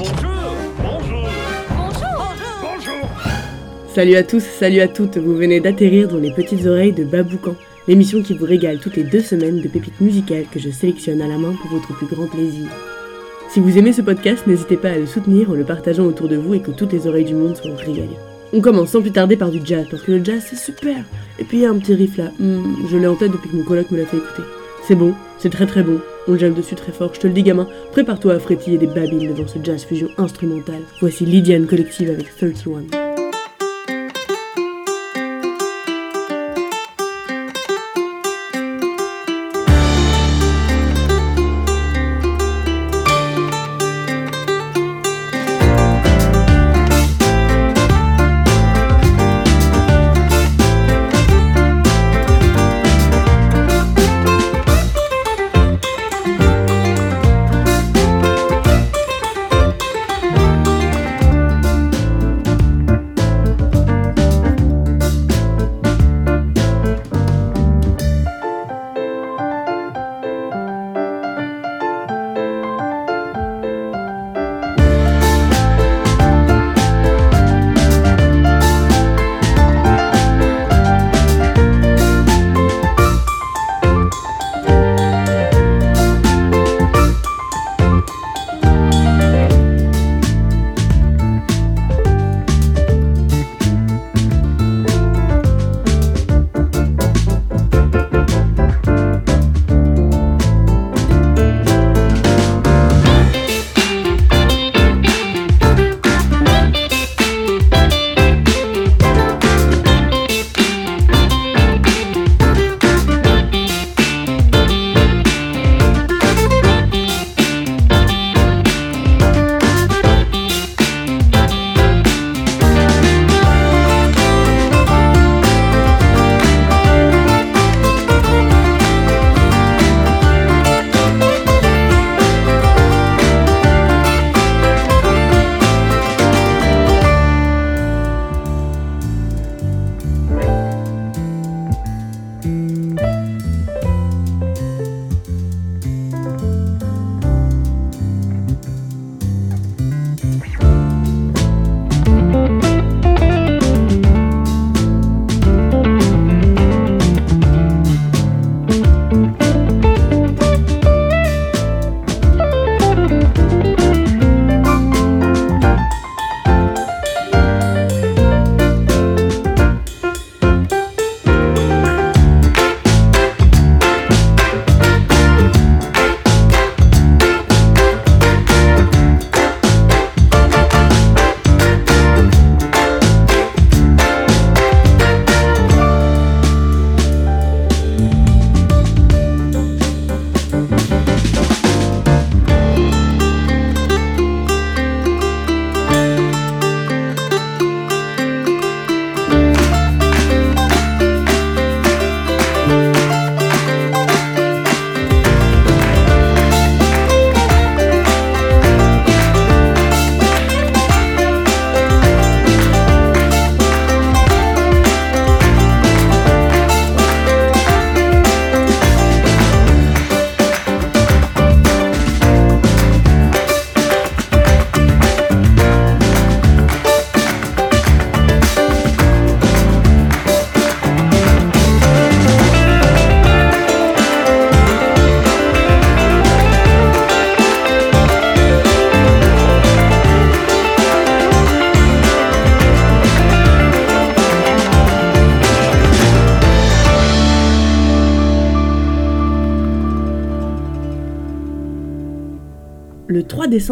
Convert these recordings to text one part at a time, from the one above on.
Bonjour. Bonjour. Bonjour. Bonjour. Salut à tous, salut à toutes, vous venez d'atterrir dans les petites oreilles de Baboucan, l'émission qui vous régale toutes les deux semaines de pépites musicales que je sélectionne à la main pour votre plus grand plaisir. Si vous aimez ce podcast, n'hésitez pas à le soutenir en le partageant autour de vous et que toutes les oreilles du monde soient régalées. On commence sans plus tarder par du jazz, parce que le jazz c'est super. Et puis il y a un petit riff là, Hmm, je l'ai en tête depuis que mon coloc me l'a fait écouter. C'est bon, c'est très très bon, on le jamme dessus très fort, je te le dis gamin, prépare-toi à frétiller des babines devant ce jazz fusion instrumental. Voici Lydiane Collective avec 31.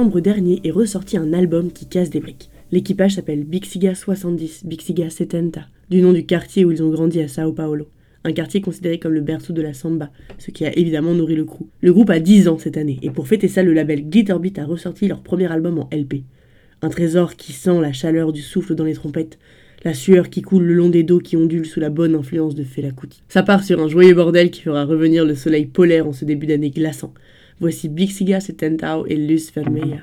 Dernier est ressorti un album qui casse des briques. L'équipage s'appelle Bixiga 70, Bixiga 70, du nom du quartier où ils ont grandi à Sao Paulo. Un quartier considéré comme le berceau de la samba, ce qui a évidemment nourri le crew. Le groupe a 10 ans cette année, et pour fêter ça, le label Glitterbeat a ressorti leur premier album en LP. Un trésor qui sent la chaleur du souffle dans les trompettes, la sueur qui coule le long des dos qui ondulent sous la bonne influence de Fela Kuti. Ça part sur un joyeux bordel qui fera revenir le soleil polaire en ce début d'année glaçant. Voici Big Siga Setentau et Luz Vermeja.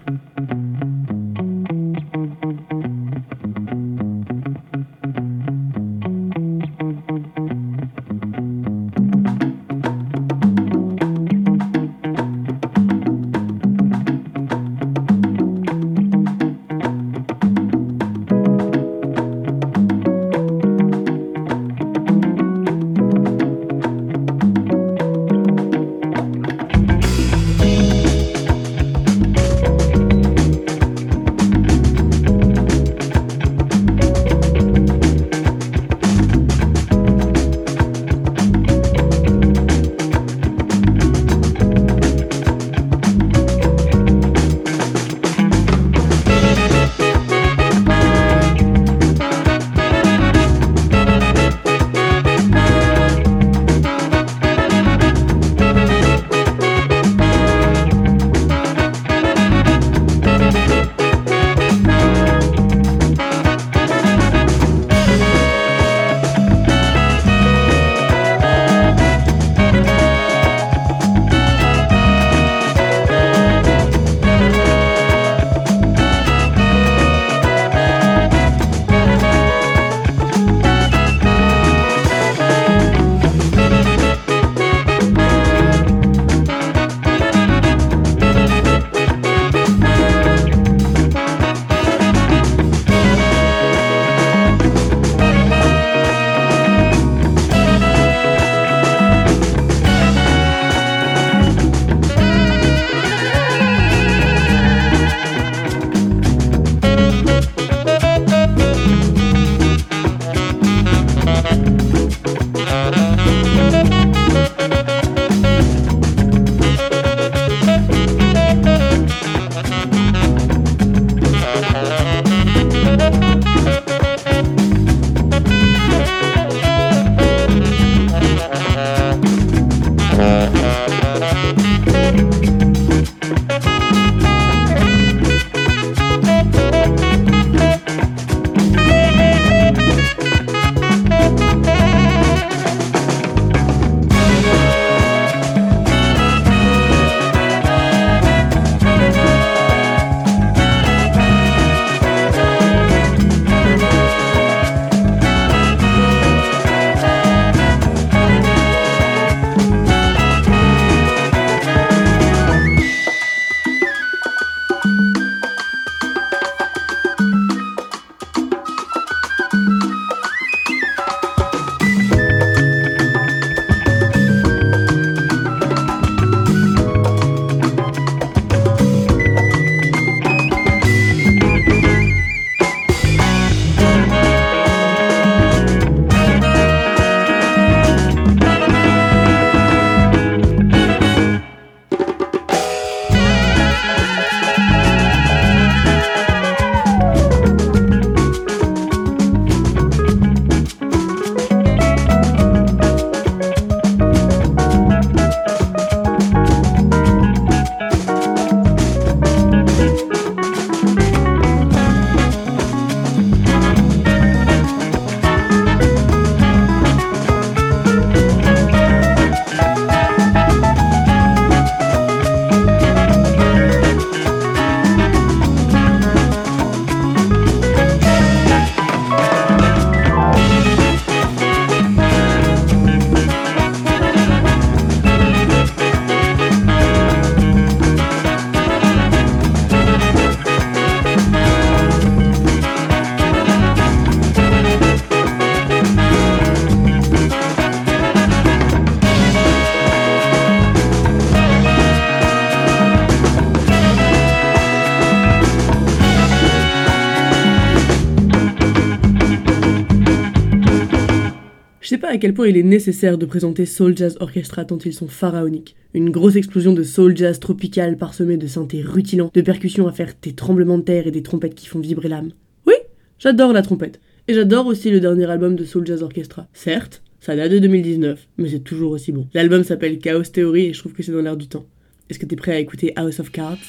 quel point il est nécessaire de présenter Soul Jazz Orchestra tant ils sont pharaoniques. Une grosse explosion de soul jazz tropical parsemée de synthés rutilants, de percussions à faire des tremblements de terre et des trompettes qui font vibrer l'âme. Oui, j'adore la trompette. Et j'adore aussi le dernier album de Soul Jazz Orchestra. Certes, ça date de 2019, mais c'est toujours aussi bon. L'album s'appelle Chaos Theory et je trouve que c'est dans l'air du temps. Est-ce que t'es prêt à écouter House of Cards?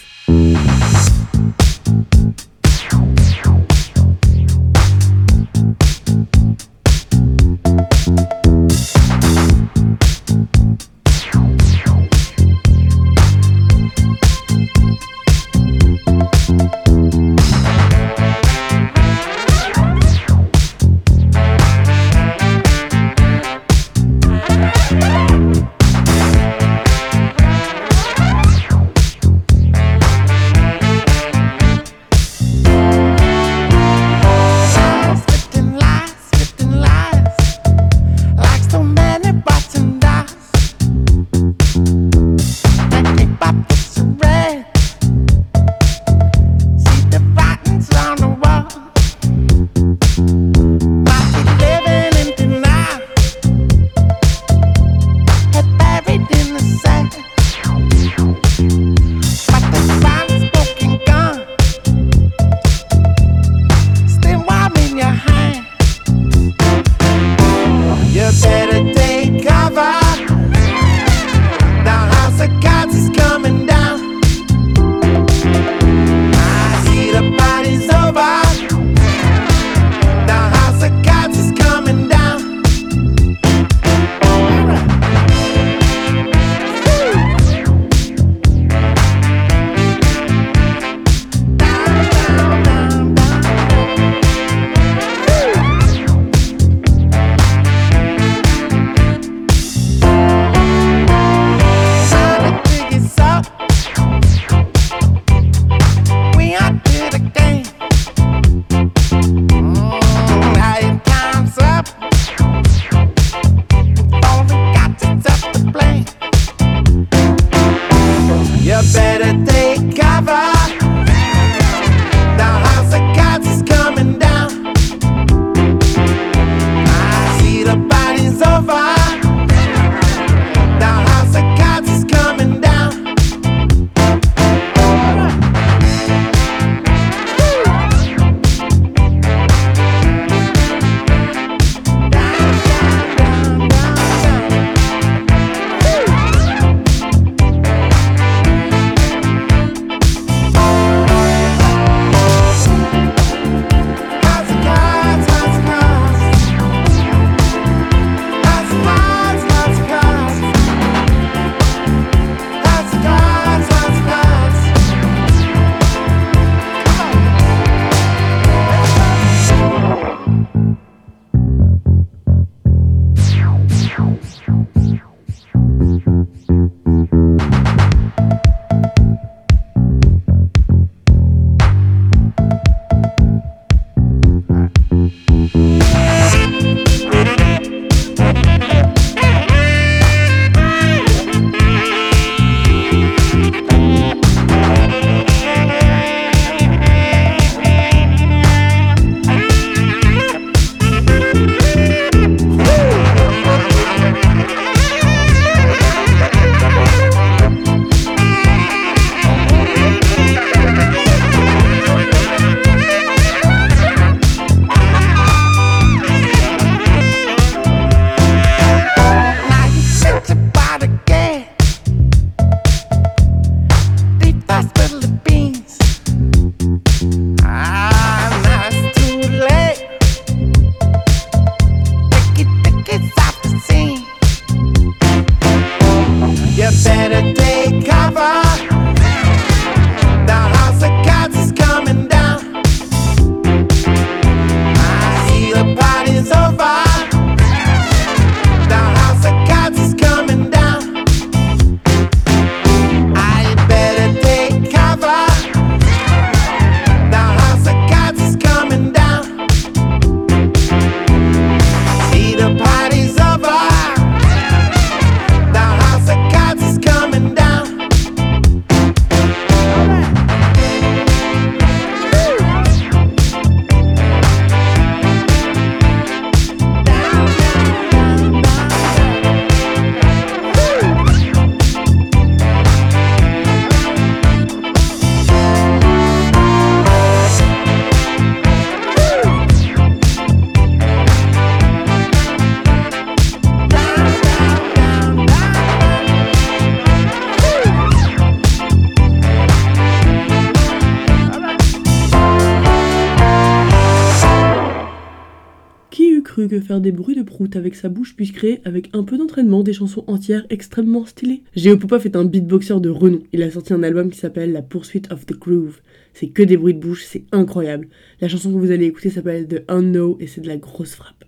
Des bruits de prout avec sa bouche puisse créer, avec un peu d'entraînement, des chansons entières extrêmement stylées Géo Popov est un beatboxer de renom. Il a sorti un album qui s'appelle La Poursuite of the Groove. C'est que des bruits de bouche, c'est incroyable. La chanson que vous allez écouter s'appelle The Unknown et c'est de la grosse frappe.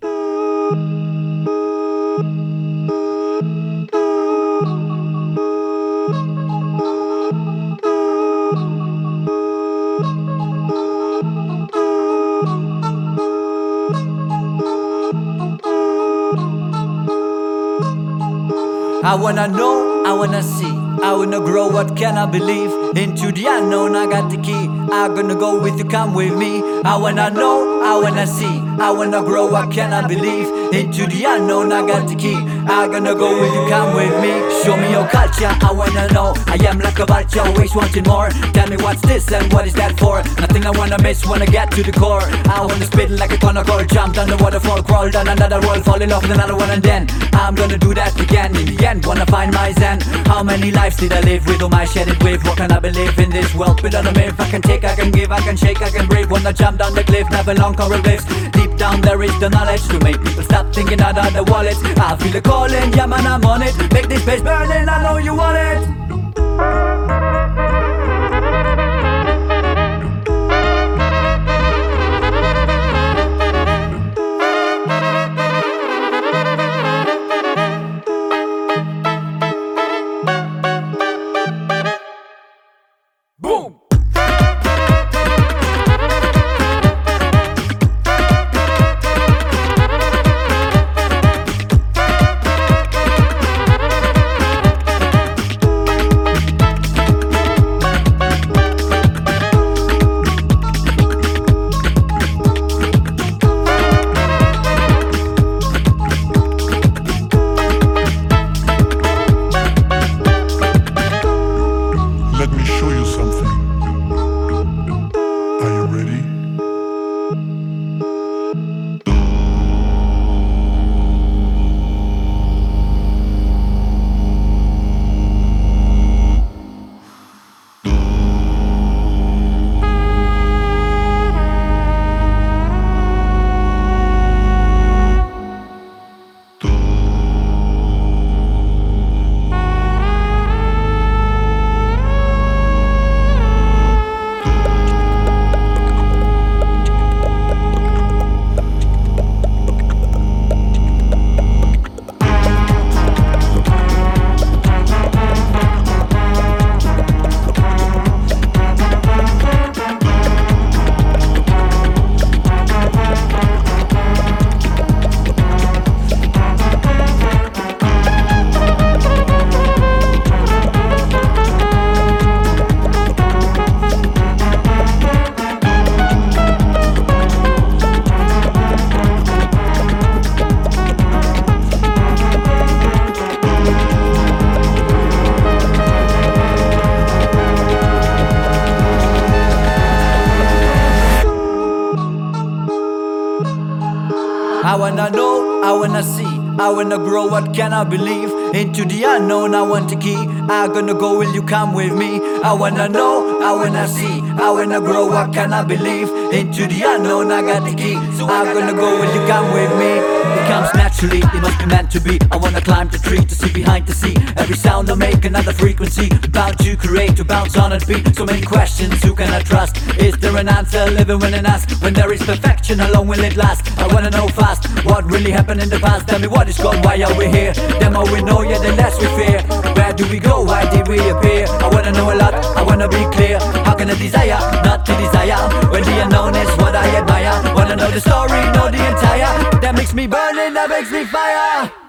I wanna know, I wanna see, I wanna grow, what can I believe? Into the unknown, I got the key. I'm gonna go with you, come with me. I wanna know, I wanna see, I wanna grow, I cannot believe? Into the unknown, I got the key. I'm gonna go with you, come with me. Show me your culture, I wanna know. I am like a vulture, always wanting more. Tell me what's this and what is that for? Nothing I wanna miss, wanna get to the core. I wanna spit like a conical, jump down the waterfall, crawl down another wall, fall in love with another one, and then I'm gonna do that again. In the end, wanna find my zen. How many lives did I live with all my shedded wave? What can I believe in this world without a myth? I can take, I can give, I can shake, I can breathe. Wanna jump down the cliff, never long coral cliffs. Deep down there is the knowledge to make people stop thinking out of the wallets. I feel the calling, yeah man, I'm on it. Make this place burning, I know you want it. I wanna grow, what can I believe? Into the unknown, I want the key. I gonna go, will you come with me? I wanna know, I wanna see, I wanna grow, what can I believe? Into the unknown, I got the key. So I'm gonna go, will you come with me? It comes naturally, it must be meant to be. I wanna climb the tree to see behind the sea. Every sound I make, another frequency. Bound to create, to bounce on a beat. So many questions, who can I trust? Is there an answer? Living when and ask. When there is perfection, how long will it last? I wanna know fast what really happened in the past. Tell me what is gone, why are we here? The more we know, yeah, the less we fear. Where do we go? Why did we appear? I wanna know a lot, I wanna be clear. How can I desire not to desire? When the unknown is what I admire. Wanna know the story, know the entire. That makes me burning, that makes me fire.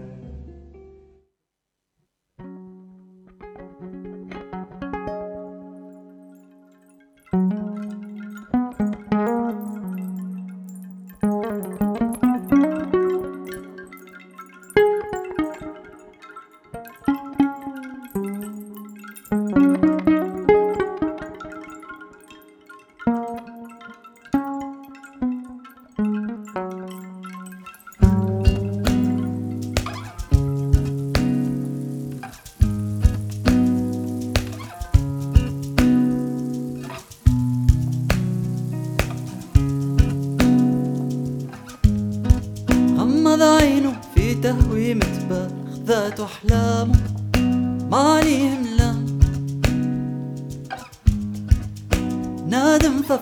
On va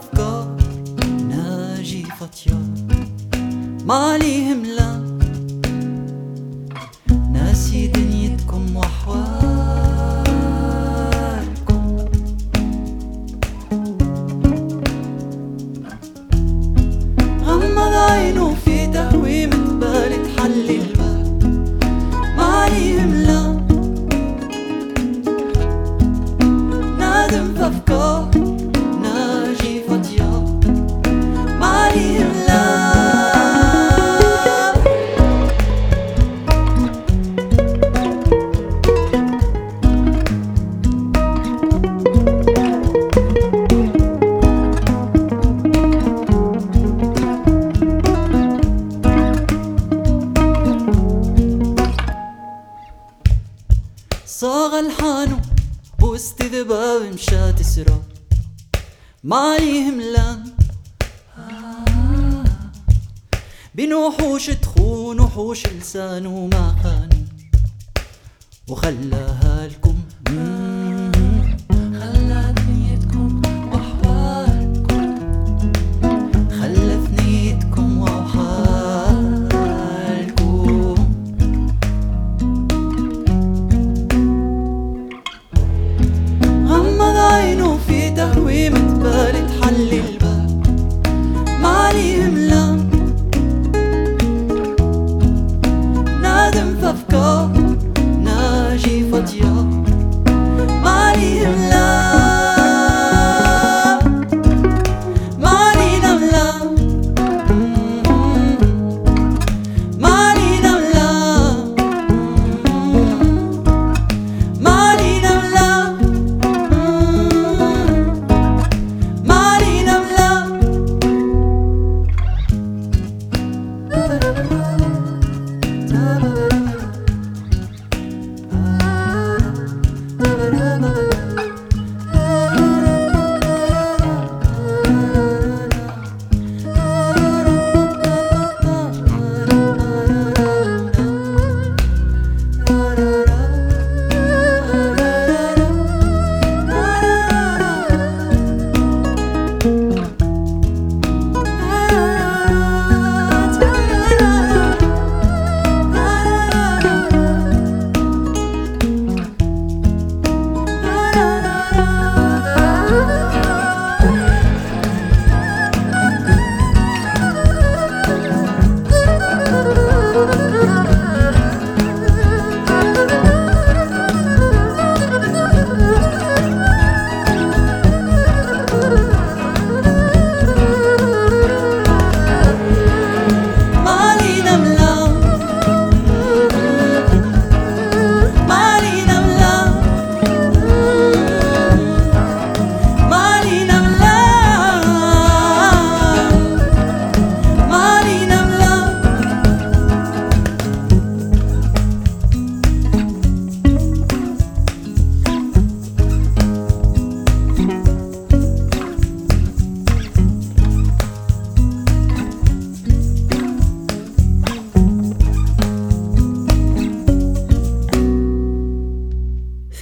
aller voir les.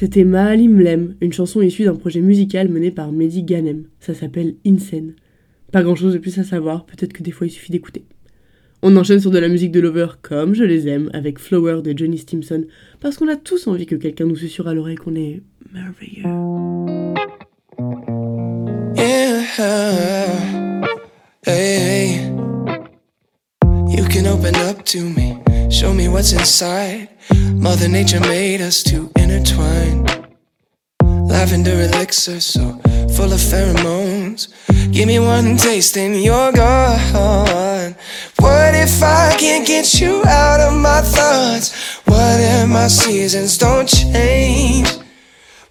C'était Maalim Mlem, une chanson issue d'un projet musical mené par Mehdi Ganem. Ça s'appelle Insane. Pas grand chose de plus à savoir, peut-être que des fois il suffit d'écouter. On enchaîne sur de la musique de Lover comme je les aime, avec Flower de Johnny Stimson, parce qu'on a tous envie que quelqu'un nous susurre à l'oreille qu'on est merveilleux. You can open up to me, show me what's inside. Mother Nature made us to intertwine. Lavender elixir, so full of pheromones. Give me one taste and you're gone. What if I can't get you out of my thoughts? What if my seasons don't change?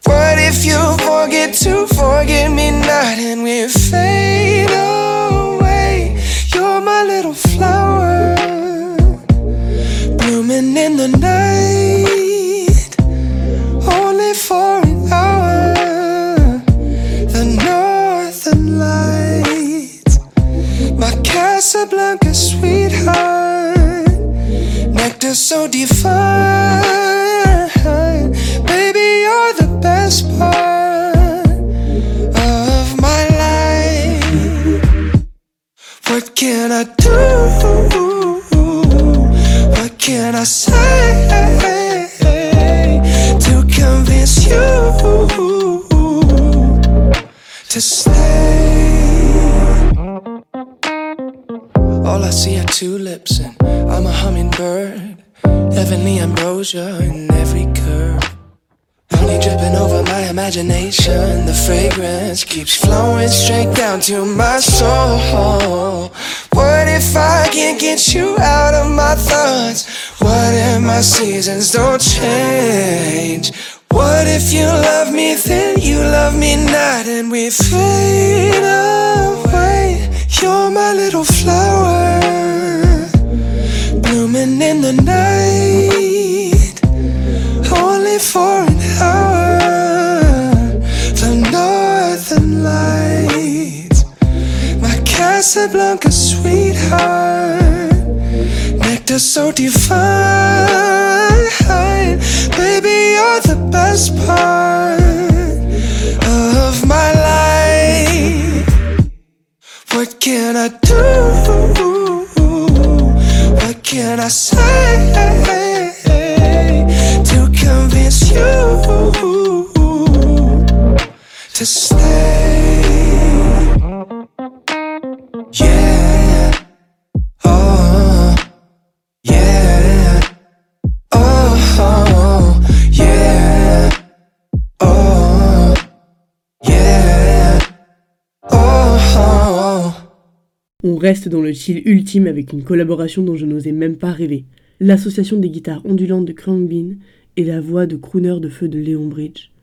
What if you forget to forget me not and we fade away? You're my little flower, blooming in the night, only for an hour. The northern lights, my Casablanca sweetheart, nectar so divine. Baby, you're the best part of my life. What can I do? Can I say to convince you to stay? All I see are tulips, and I'm a hummingbird. Heavenly ambrosia in every curve. Honey dripping over my imagination. The fragrance keeps flowing straight down to my soul. What if I can't get you out of my thoughts? What if my seasons don't change? What if you love me, then you love me not, and we fade away? You're my little flower, blooming in the night only for northern my Casablanca sweetheart, nectar so divine. Baby, you're the best part of my life. What can I do? What can I say to convince you On reste dans le chill ultime avec une collaboration dont je n'osais même pas rêver. L'association des guitares ondulantes de Krang Bean et la voix de crooner de feu de Léon Bridge.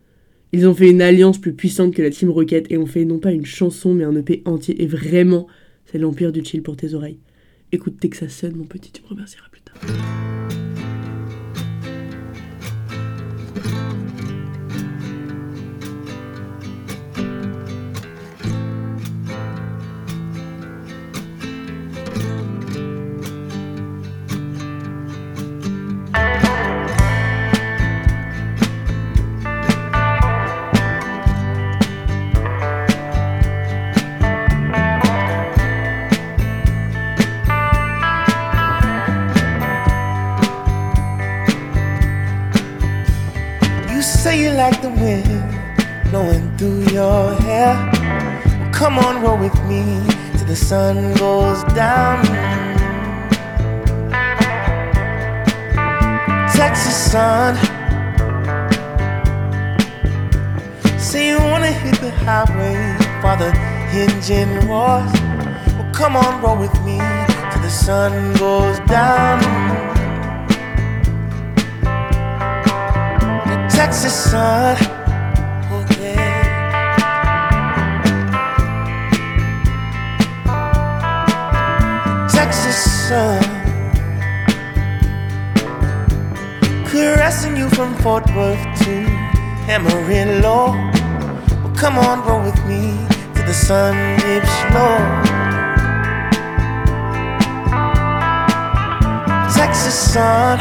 Ils ont fait une alliance plus puissante que la Team Rocket et ont fait non pas une chanson mais un EP entier et vraiment, c'est l'empire du chill pour tes oreilles. Écoute Texas Sun mon petit, tu me remercieras plus tard. Come on, roll with me till the sun goes down. Texas sun. Say you wanna hit the highway while the engine roars. Well, come on, roll with me till the sun goes down. Texas sun. Texas sun. Caressing you from Fort Worth to Amarillo. Well, come on, roll with me till the sun dips low. Texas sun.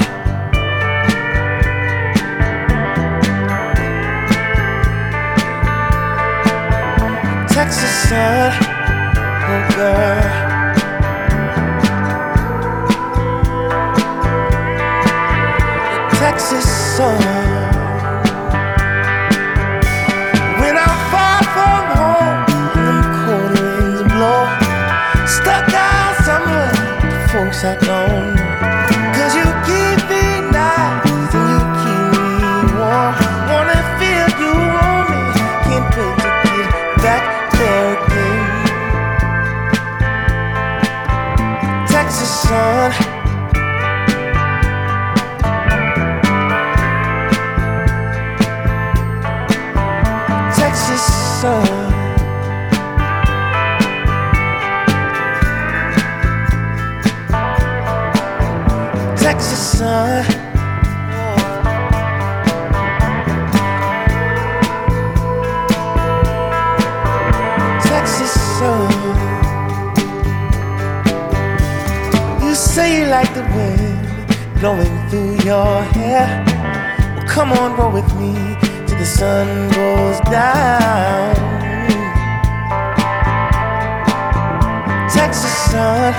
Texas sun, oh girl. this with me till the sun goes down. Texas sun.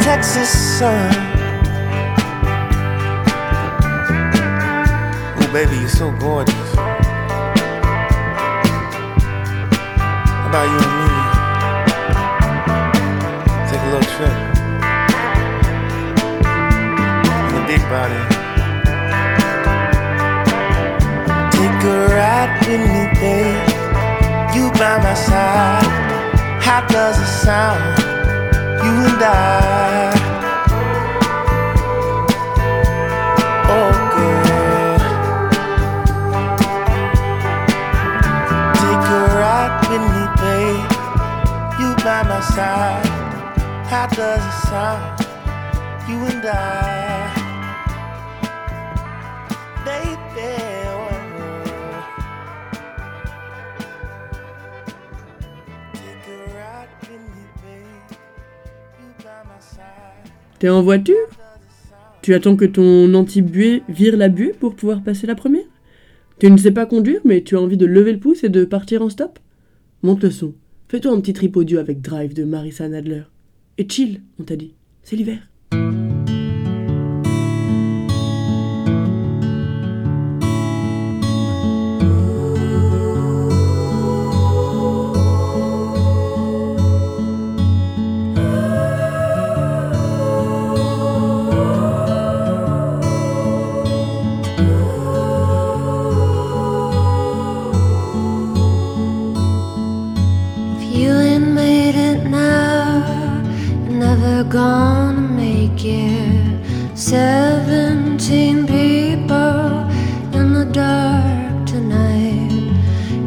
Texas sun. Oh, baby, you're so gorgeous. How about you and me? Take a. In the big body. Take a ride with me, babe. You by my side. How does it sound? You and I. Oh, girl. Take a ride with me, babe. You by my side. T'es en voiture? Tu attends que ton anti-buée vire la buée pour pouvoir passer la première? Tu ne sais pas conduire, mais tu as envie de lever le pouce et de partir en stop? Monte le son. Fais-toi un petit trip audio avec Drive de Marissa Nadler. Et chill, on t'a dit. C'est l'hiver. You're gonna make it. Seventeen people in the dark tonight.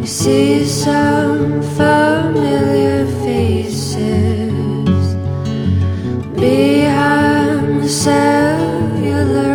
You see some familiar faces behind the cellular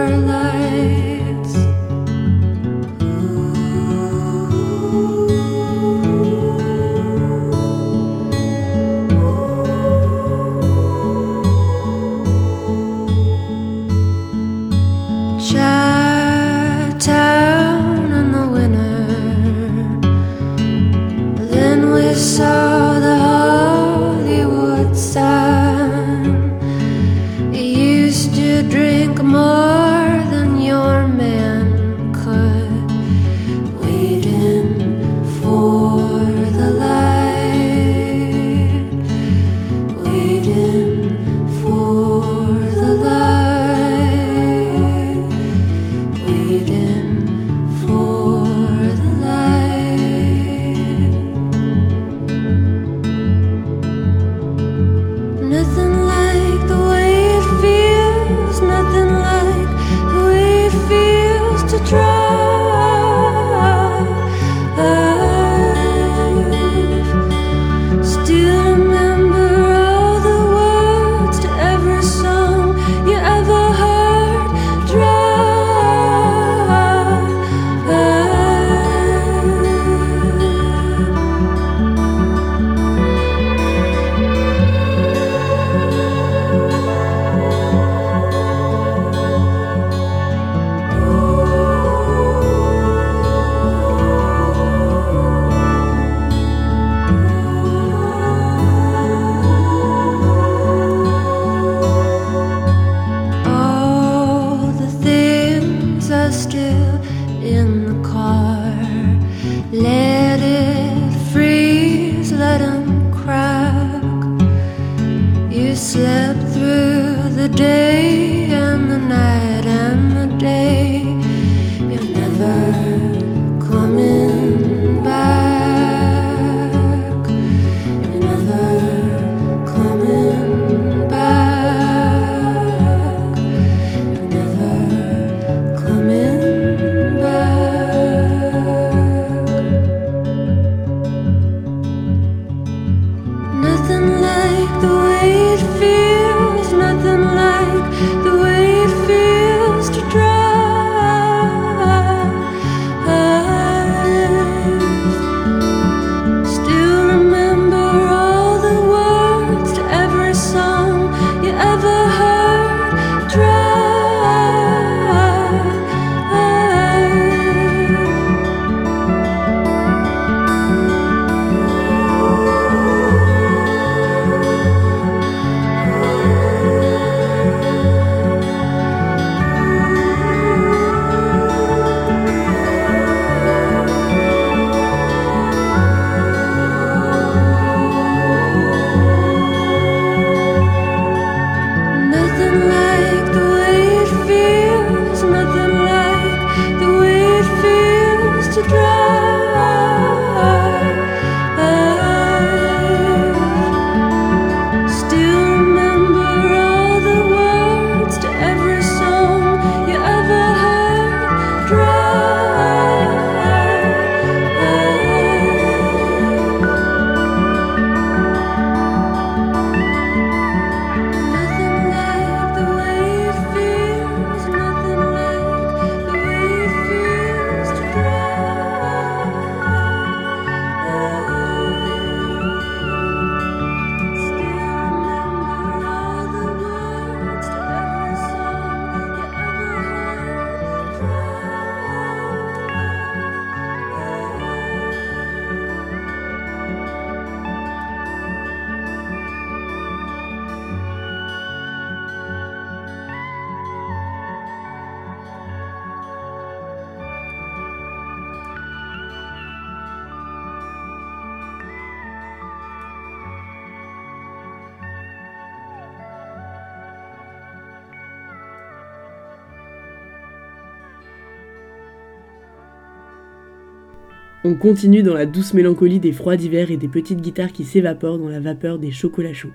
continue dans la douce mélancolie des froids d'hiver et des petites guitares qui s'évaporent dans la vapeur des chocolats chauds.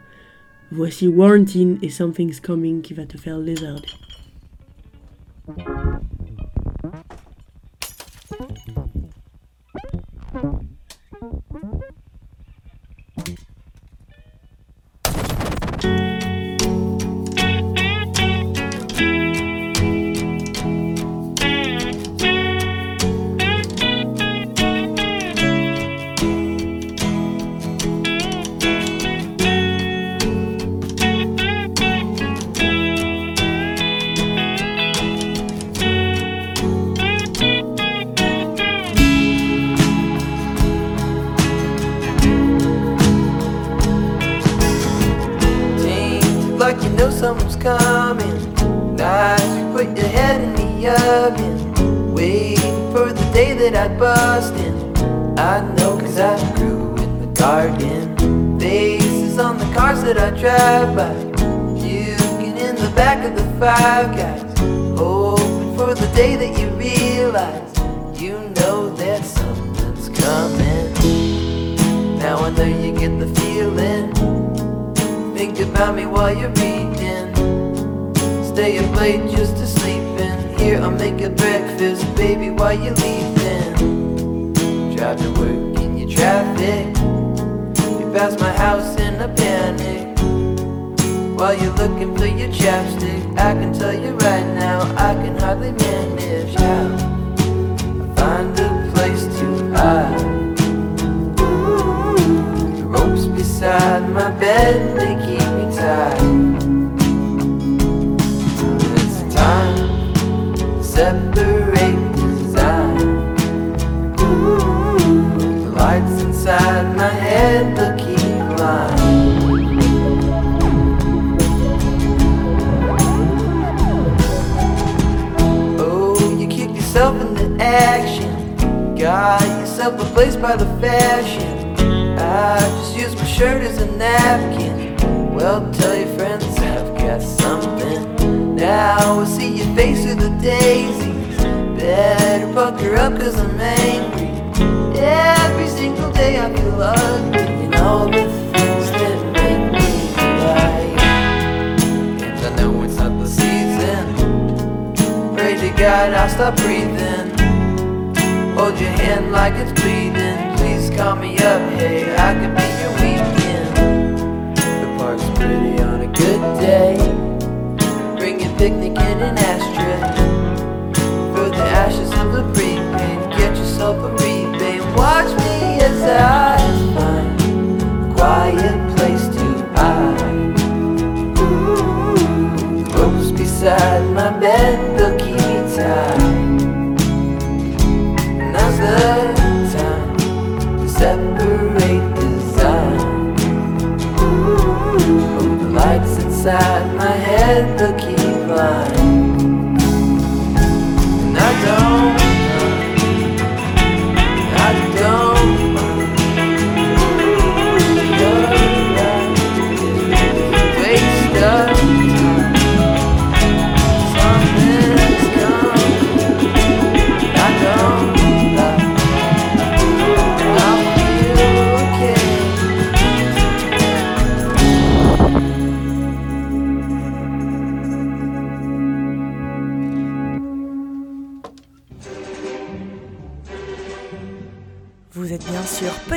Voici Warrantin et Something's Coming qui va te faire lézarder.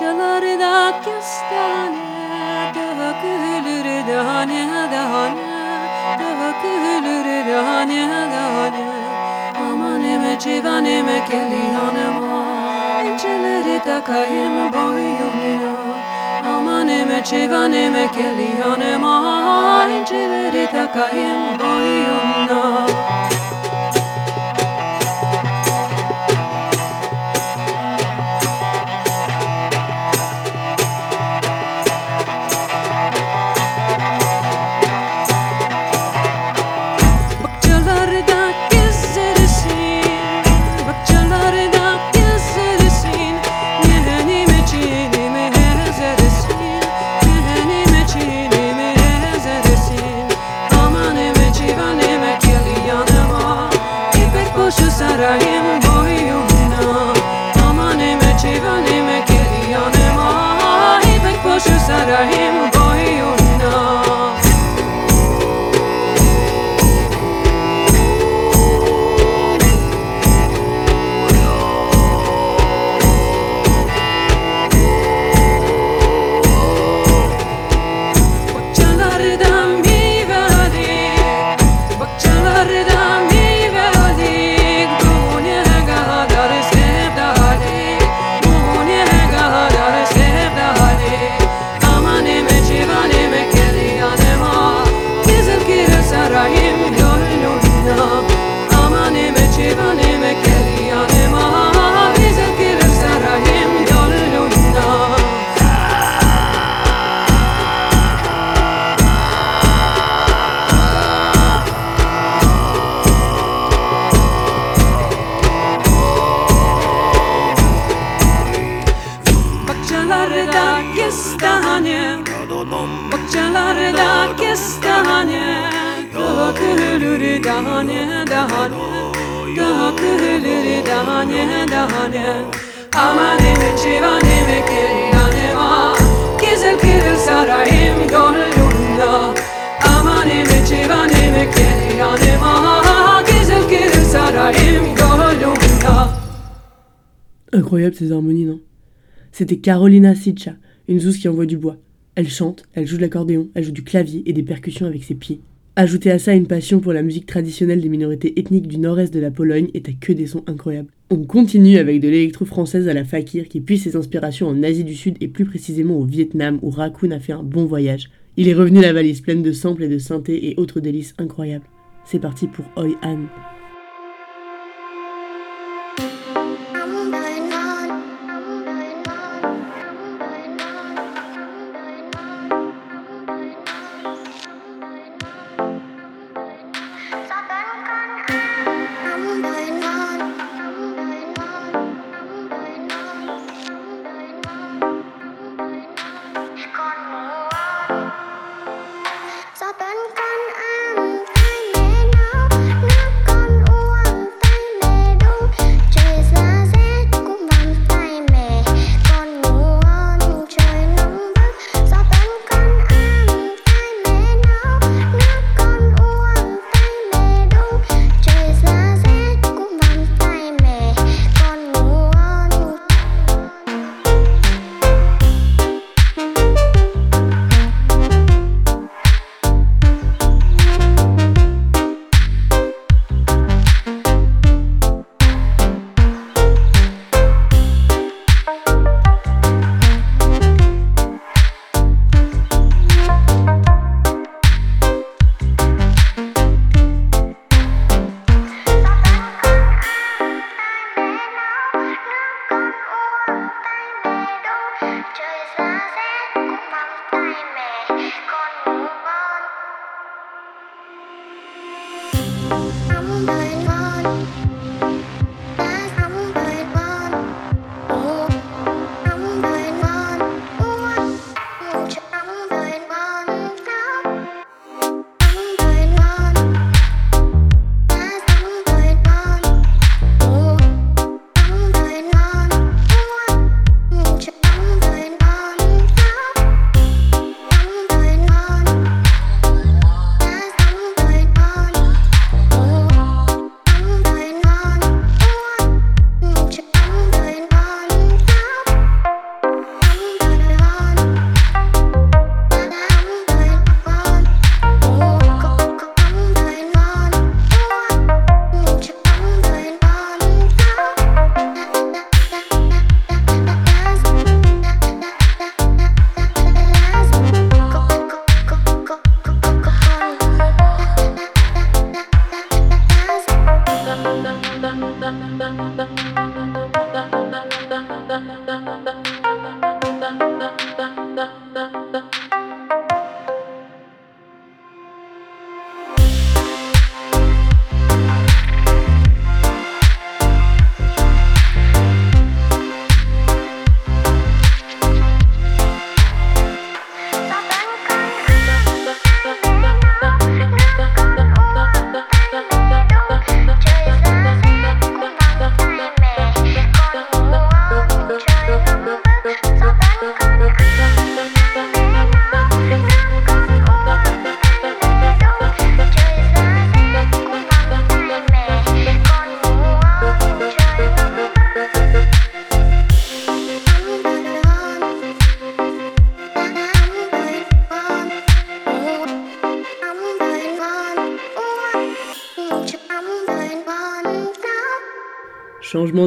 Bahçelerde kestane Tevkülür dane dane Tevkülür dane dane Aman eme çivan eme keliyanema Ençeleri takayım boyununa Aman eme çivan eme keliyanema Ençeleri takayım boyununa Incroyable ces harmonies, non? C'était Carolina Sitcha, une zouze qui envoie du bois. Elle chante, elle joue de l'accordéon, elle joue du clavier et des percussions avec ses pieds. Ajoutez à ça une passion pour la musique traditionnelle des minorités ethniques du nord-est de la Pologne et t'as que des sons incroyables. On continue avec de l'électro-française à la Fakir qui puise ses inspirations en Asie du Sud et plus précisément au Vietnam où Raccoon a fait un bon voyage. Il est revenu la valise pleine de samples et de synthés et autres délices incroyables. C'est parti pour Oi An.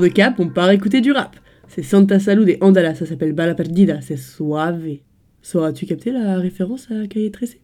De cap, on part écouter du rap. C'est Santa Salud et Andala, ça s'appelle Bala Perdida, c'est suave. Sauras-tu capter la référence à Cahier Tressé?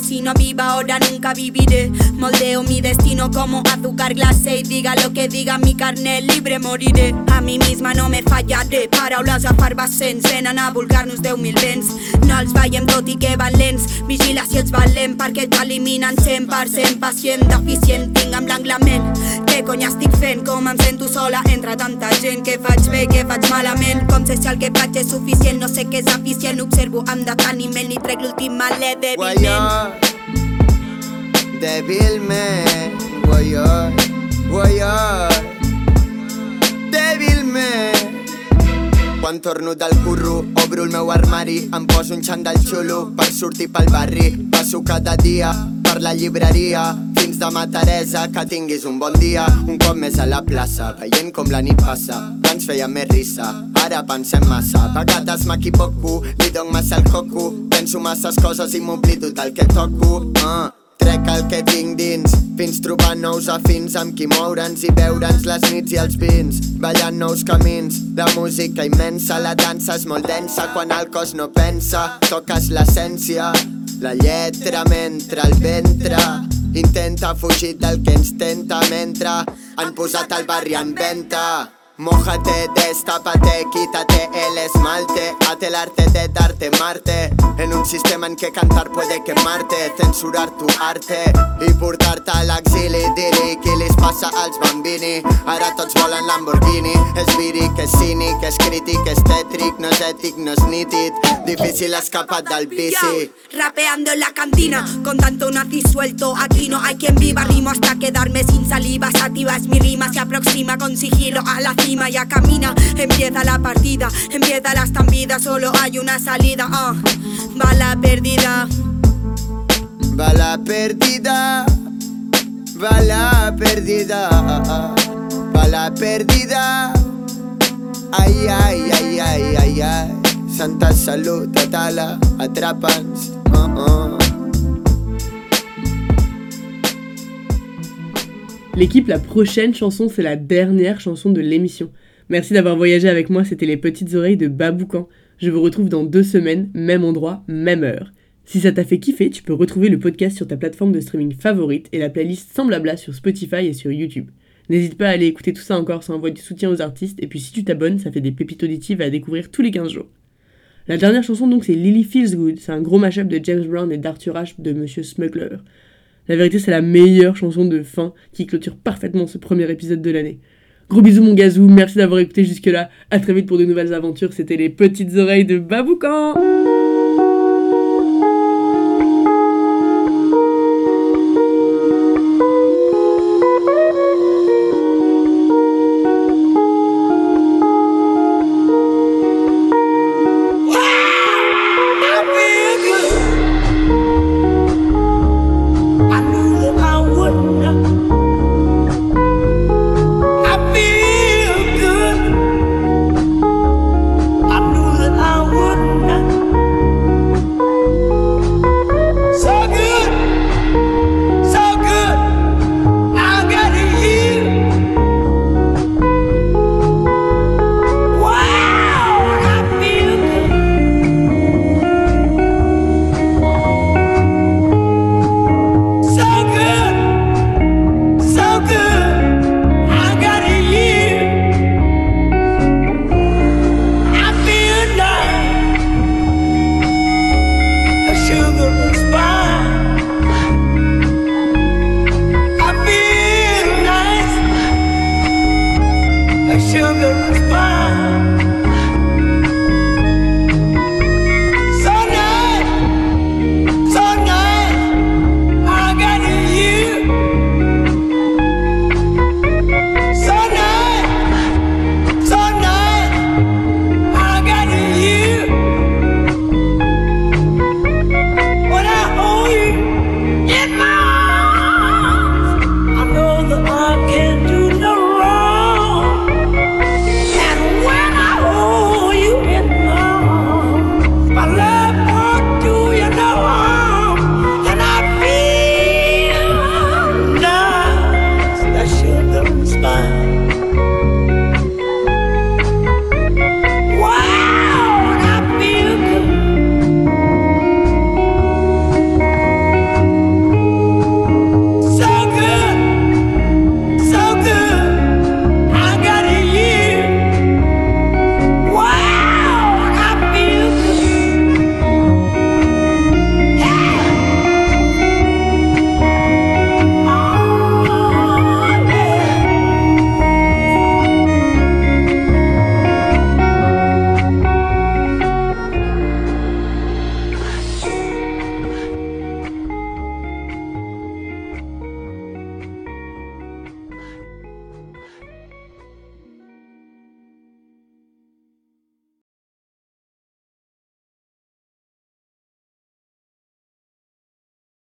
Si no viva ahora, nunca viviré. Moldeo mi destino como azúcar glacé. Y diga lo que diga mi carne, libre moriré. A mí misma no me fallaré. Paraules a farbassents venen a vulgar-nos 10.000 vents. No els veiem tot i que van lents. Vigila si ets valent perquè t'eliminen 100% pacient, deficient. Tinc en blanc la ment. Què cony estic fent? Com em sento sola entre tanta gent? Què faig bé, què faig malament? Com sé si el que faig és suficient? No sé què és eficient. Observo amb deteniment i trec l'últim malet débilment. Guayar, débilment, guayar, guayar, débilment. Quan torno del curro, obro el meu armari, em poso un xandall xulo per sortir pel barri. Passo cada dia per la llibreria, fins demà Teresa, que tinguis un bon dia. Un cop més a la plaça, veient com la nit passa, abans feia més risa, ara pensem massa. A vegades m'equivoco, li dono massa el coco, penso masses coses i m'oblido del que toco. Uh. Trec el que tinc dins, fins trobar nous afins amb qui moure'ns i veure'ns les nits i els vins, ballant nous camins. La música immensa, la dansa és molt densa quan el cos no pensa, toques l'essència, la lletra mentre el ventre intenta fugir del que ens tenta mentre han posat el barri en venta. Mójate, destápate, quítate el esmalte. Haz el arte de darte Marte. En un sistema en que cantar puede quemarte. Censurar tu arte i portar-te a l'exili Dir-li qui li passa als bambini Ara tots volen Lamborghini. És víric, és cínic, és crític, és tètric No és ètic, no és nítid. Difícil escapar del vici. Rapeando en la cantina Con tanto nazi suelto. Aquí no hay quien viva Rimo hasta quedarme sin saliva. Sativa es mi rima Se aproxima con sigilo a la cima tarima ya camina. Empieza la partida, empieza la estampida. Solo hay una salida. uh. Va la perdida. Va la perdida. Va la perdida. Va la perdida. Ay, ay, ay, ay, ay, ay. Santa salud, tatala, atrapan. Uh -uh. L'équipe, la prochaine chanson, c'est la dernière chanson de l'émission. Merci d'avoir voyagé avec moi, c'était les petites oreilles de Baboucan. Je vous retrouve dans deux semaines, même endroit, même heure. Si ça t'a fait kiffer, tu peux retrouver le podcast sur ta plateforme de streaming favorite et la playlist sans blabla sur Spotify et sur YouTube. N'hésite pas à aller écouter tout ça encore, ça envoie du soutien aux artistes, et puis si tu t'abonnes, ça fait des pépites auditives à découvrir tous les 15 jours. La dernière chanson donc c'est Lily Feels Good, c'est un gros mashup de James Brown et d'Arthur Ashe de Monsieur Smuggler. La vérité c'est la meilleure chanson de fin qui clôture parfaitement ce premier épisode de l'année. Gros bisous mon gazou, merci d'avoir écouté jusque là, à très vite pour de nouvelles aventures, c'était les petites oreilles de Baboucan